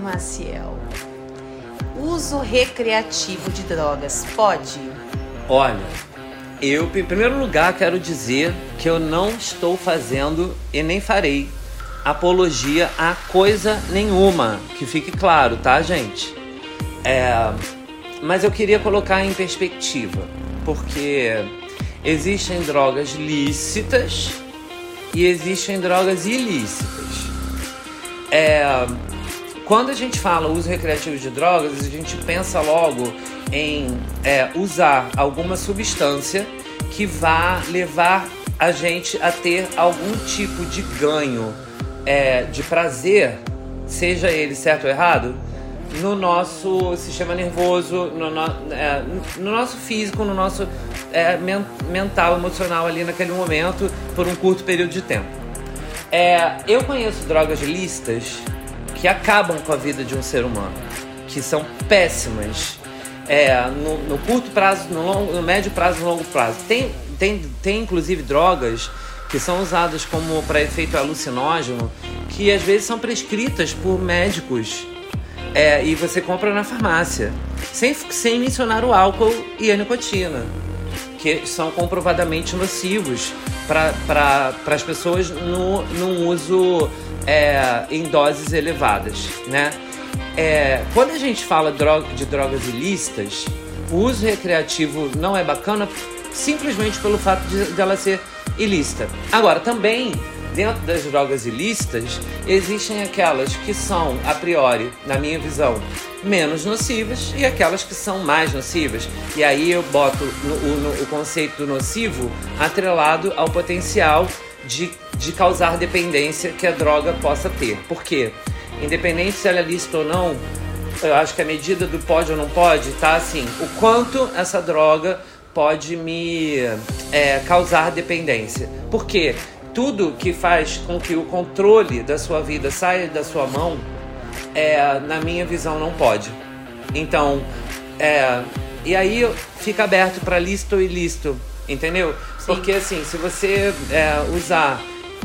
Maciel. Uso recreativo de drogas pode? Olha, eu, em primeiro lugar, quero dizer que eu não estou fazendo e nem farei apologia a coisa nenhuma. Que fique claro, tá, gente? É, mas eu queria colocar em perspectiva, porque existem drogas lícitas e existem drogas ilícitas. É, quando a gente fala uso recreativo de drogas, a gente pensa logo em é, usar alguma substância que vá levar a gente a ter algum tipo de ganho, é, de prazer, seja ele certo ou errado, no nosso sistema nervoso, no, no, é, no nosso físico, no nosso é, men mental, emocional ali naquele momento, por um curto período de tempo. É, eu conheço drogas lícitas que acabam com a vida de um ser humano, que são péssimas é, no, no, curto prazo, no, longo, no médio prazo no longo prazo. Tem, tem, tem inclusive drogas que são usadas como para efeito alucinógeno, que às vezes são prescritas por médicos é, e você compra na farmácia, sem, sem mencionar o álcool e a nicotina, que são comprovadamente nocivos para pra, as pessoas no, no uso é, em doses elevadas, né? É, quando a gente fala de drogas ilícitas, o uso recreativo não é bacana simplesmente pelo fato de, de ela ser ilícita. Agora, também dentro das drogas ilícitas, existem aquelas que são, a priori, na minha visão, menos nocivas e aquelas que são mais nocivas. E aí eu boto no, no, o conceito nocivo atrelado ao potencial de, de causar dependência que a droga possa ter. Por quê? Independente se ela é lícita ou não, eu acho que a medida do pode ou não pode tá assim: o quanto essa droga pode me é, causar dependência. Por quê? tudo que faz com que o controle da sua vida saia da sua mão, é, na minha visão, não pode. Então, é, e aí fica aberto para listo ou ilícito, entendeu? Sim. Porque assim, se você é, usar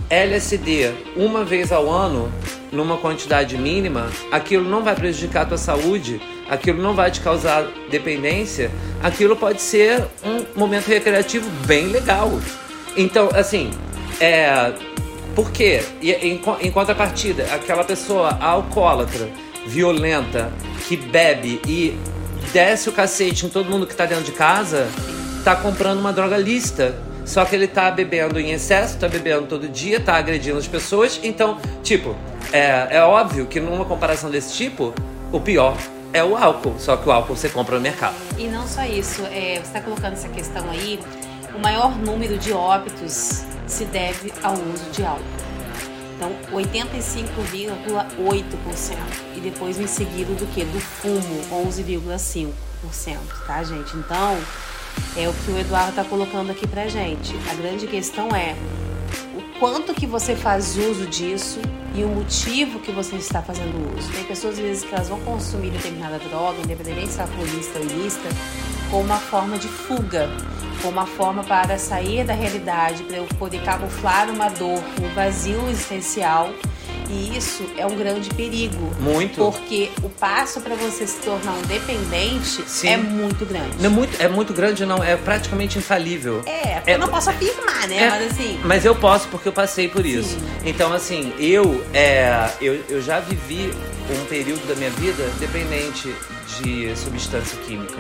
LSD uma vez ao ano, numa quantidade mínima, aquilo não vai prejudicar a tua saúde, aquilo não vai te causar dependência, aquilo pode ser um momento recreativo bem legal. Então, assim, é, por quê? Em, em contrapartida, aquela pessoa alcoólatra, violenta, que bebe e desce o cacete em todo mundo que tá dentro de casa, tá comprando uma droga lista. Só que ele tá bebendo em excesso, tá bebendo todo dia, tá agredindo as pessoas. Então, tipo, é, é óbvio que numa comparação desse tipo, o pior é o álcool. Só que o álcool você compra no mercado. E não só isso, é, você tá colocando essa questão aí, o maior número de óbitos se deve ao uso de álcool. Então, 85,8% e depois em seguida do que? Do fumo, 11,5%, tá, gente? Então, é o que o Eduardo está colocando aqui pra gente. A grande questão é quanto que você faz uso disso e o motivo que você está fazendo uso. Tem pessoas às vezes que elas vão consumir determinada droga, independente se ela for lista ou ilícita, como uma forma de fuga como uma forma para sair da realidade, para eu poder camuflar uma dor, um vazio existencial. E isso é um grande perigo. Muito. Porque o passo para você se tornar um dependente Sim. é muito grande. Não é muito, é muito grande, não. É praticamente infalível. É, é eu não posso afirmar, né? É, mas assim. Mas eu posso porque eu passei por isso. Sim. Então, assim, eu, é, eu, eu já vivi um período da minha vida dependente de substância química.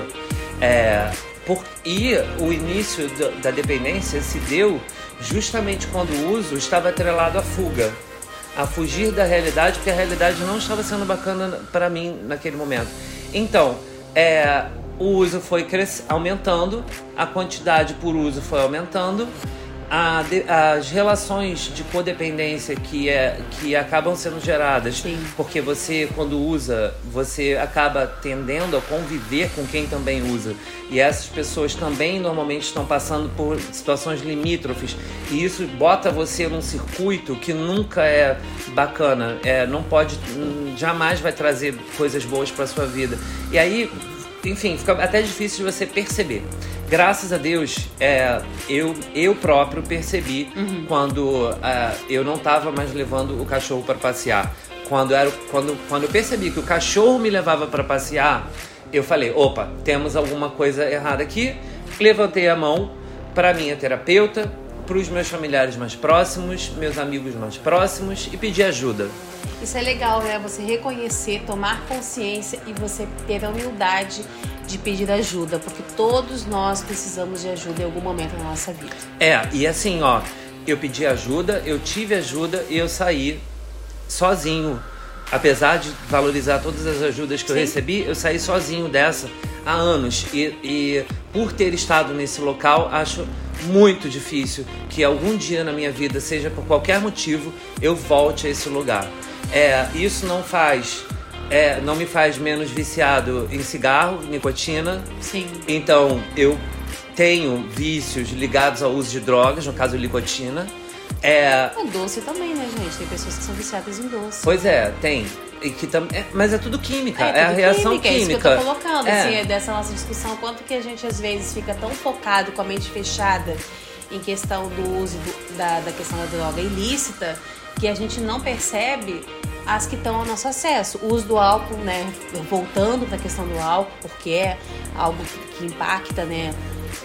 É, por, e o início da dependência se deu justamente quando o uso estava atrelado à fuga, a fugir da realidade, porque a realidade não estava sendo bacana para mim naquele momento. Então, é, o uso foi aumentando, a quantidade por uso foi aumentando, a, as relações de codependência que, é, que acabam sendo geradas, Sim. porque você, quando usa, você acaba tendendo a conviver com quem também usa. E essas pessoas também normalmente estão passando por situações limítrofes. E isso bota você num circuito que nunca é bacana. É, não pode, jamais vai trazer coisas boas para sua vida. E aí, enfim, fica até difícil de você perceber graças a Deus, é, eu, eu próprio percebi uhum. quando uh, eu não estava mais levando o cachorro para passear. quando, era, quando, quando eu percebi que o cachorro me levava para passear, eu falei: opa, temos alguma coisa errada aqui. Levantei a mão para minha terapeuta, para os meus familiares mais próximos, meus amigos mais próximos e pedi ajuda. Isso é legal, né? Você reconhecer, tomar consciência e você ter a humildade de pedir ajuda, porque todos nós precisamos de ajuda em algum momento na nossa vida. É, e assim, ó, eu pedi ajuda, eu tive ajuda e eu saí sozinho. Apesar de valorizar todas as ajudas que Sim. eu recebi, eu saí sozinho dessa há anos. E, e por ter estado nesse local, acho muito difícil que algum dia na minha vida, seja por qualquer motivo, eu volte a esse lugar. É, isso não faz é, não me faz menos viciado em cigarro, nicotina. Sim. Então, eu tenho vícios ligados ao uso de drogas, no caso, nicotina. É... O doce também, né, gente? Tem pessoas que são viciadas em doce. Pois é, tem. E que tam... É, mas é tudo química, é, é, é a reação química. É isso que eu tô colocando, é. assim, é dessa nossa discussão, quanto que a gente às vezes fica tão focado com a mente fechada em questão do uso do, da, da questão da droga ilícita, que a gente não percebe as que estão ao nosso acesso. O uso do álcool, né? Voltando para a questão do álcool, porque é algo que impacta, né?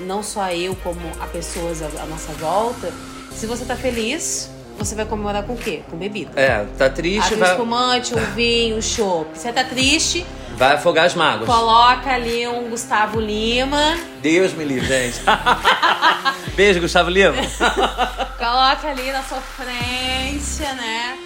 Não só eu, como a pessoas à nossa volta. Se você tá feliz, você vai comemorar com o quê? Com bebida. É, tá triste, vai... espumante, um vinho, um chopp. Você tá triste... Vai afogar as mágoas. Coloca ali um Gustavo Lima. Deus me livre, gente. Beijo, Gustavo Lima. Coloca ali na sofrência, né?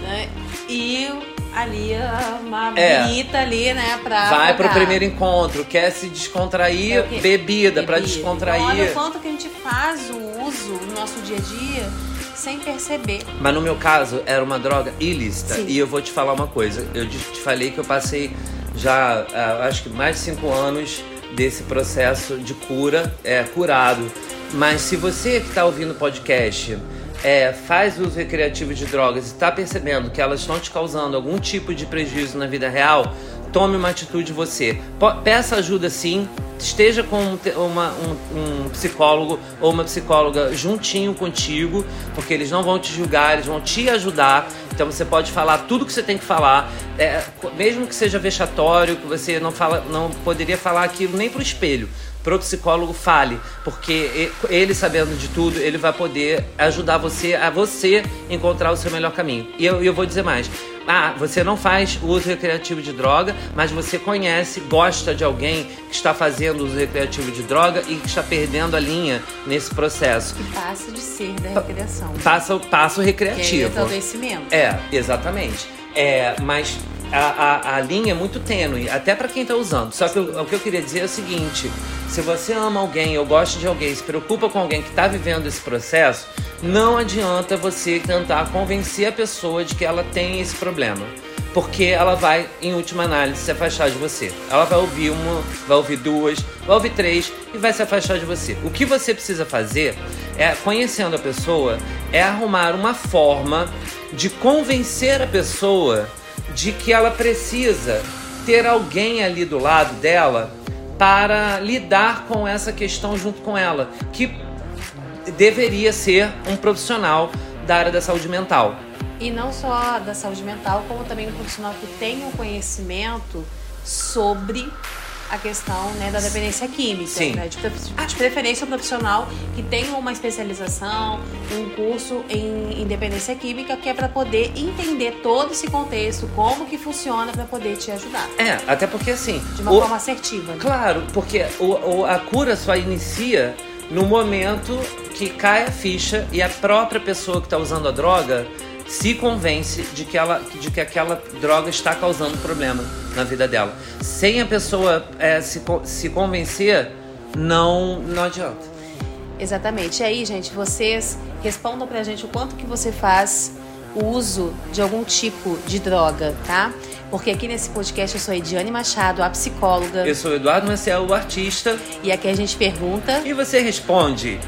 né? E ali uma é. bonita ali, né, pra Vai pro primeiro encontro, quer se descontrair, é bebida, bebida. para descontrair. Então, olha o quanto que a gente faz o uso no nosso dia a dia sem perceber. Mas no meu caso era uma droga ilícita Sim. e eu vou te falar uma coisa, eu te falei que eu passei já ah, acho que mais de cinco anos desse processo de cura, é curado. Mas se você que está ouvindo o podcast é, faz uso recreativo de drogas e está percebendo que elas estão te causando algum tipo de prejuízo na vida real, tome uma atitude você. Peça ajuda sim, esteja com uma, um, um, psicólogo ou uma psicóloga juntinho contigo, porque eles não vão te julgar, eles vão te ajudar. Então você pode falar tudo que você tem que falar, é, mesmo que seja vexatório, que você não, fala, não poderia falar aquilo nem para o espelho pro psicólogo fale, porque ele sabendo de tudo, ele vai poder ajudar você a você encontrar o seu melhor caminho. E eu, eu vou dizer mais. Ah, você não faz uso recreativo de droga, mas você conhece, gosta de alguém que está fazendo uso recreativo de droga e que está perdendo a linha nesse processo. Que passa de ser da recreação. Passa, passa o recreativo. Que é o É, exatamente. É, mas a, a, a, linha é muito tênue, até para quem está usando. Só que o, o, que eu queria dizer é o seguinte: se você ama alguém ou gosta de alguém, se preocupa com alguém que está vivendo esse processo, não adianta você tentar convencer a pessoa de que ela tem esse problema. Porque ela vai, em última análise, se afastar de você. Ela vai ouvir uma, vai ouvir duas, vai ouvir três e vai se afastar de você. O que você precisa fazer é, conhecendo a pessoa, é arrumar uma forma de convencer a pessoa de que ela precisa ter alguém ali do lado dela para lidar com essa questão junto com ela, que deveria ser um profissional da área da saúde mental. E não só da saúde mental, como também um profissional que tenha um conhecimento sobre a questão né, da dependência química. Sim. Né? De, de, preferência um profissional que tenha uma especialização, um curso em, em dependência química, que é para poder entender todo esse contexto, como que funciona para poder te ajudar. É, até porque assim. De uma o, forma assertiva. Né? Claro, porque o, o, a cura só inicia no momento que cai a ficha e a própria pessoa que está usando a droga se convence de que, ela, de que aquela droga está causando problema na vida dela. Sem a pessoa é, se, se convencer, não, não adianta. Exatamente. E aí, gente, vocês respondam pra gente o quanto que você faz o uso de algum tipo de droga, tá? Porque aqui nesse podcast eu sou Ediane Machado, a psicóloga. Eu sou Eduardo Marcel, o artista. E aqui a gente pergunta. E você responde.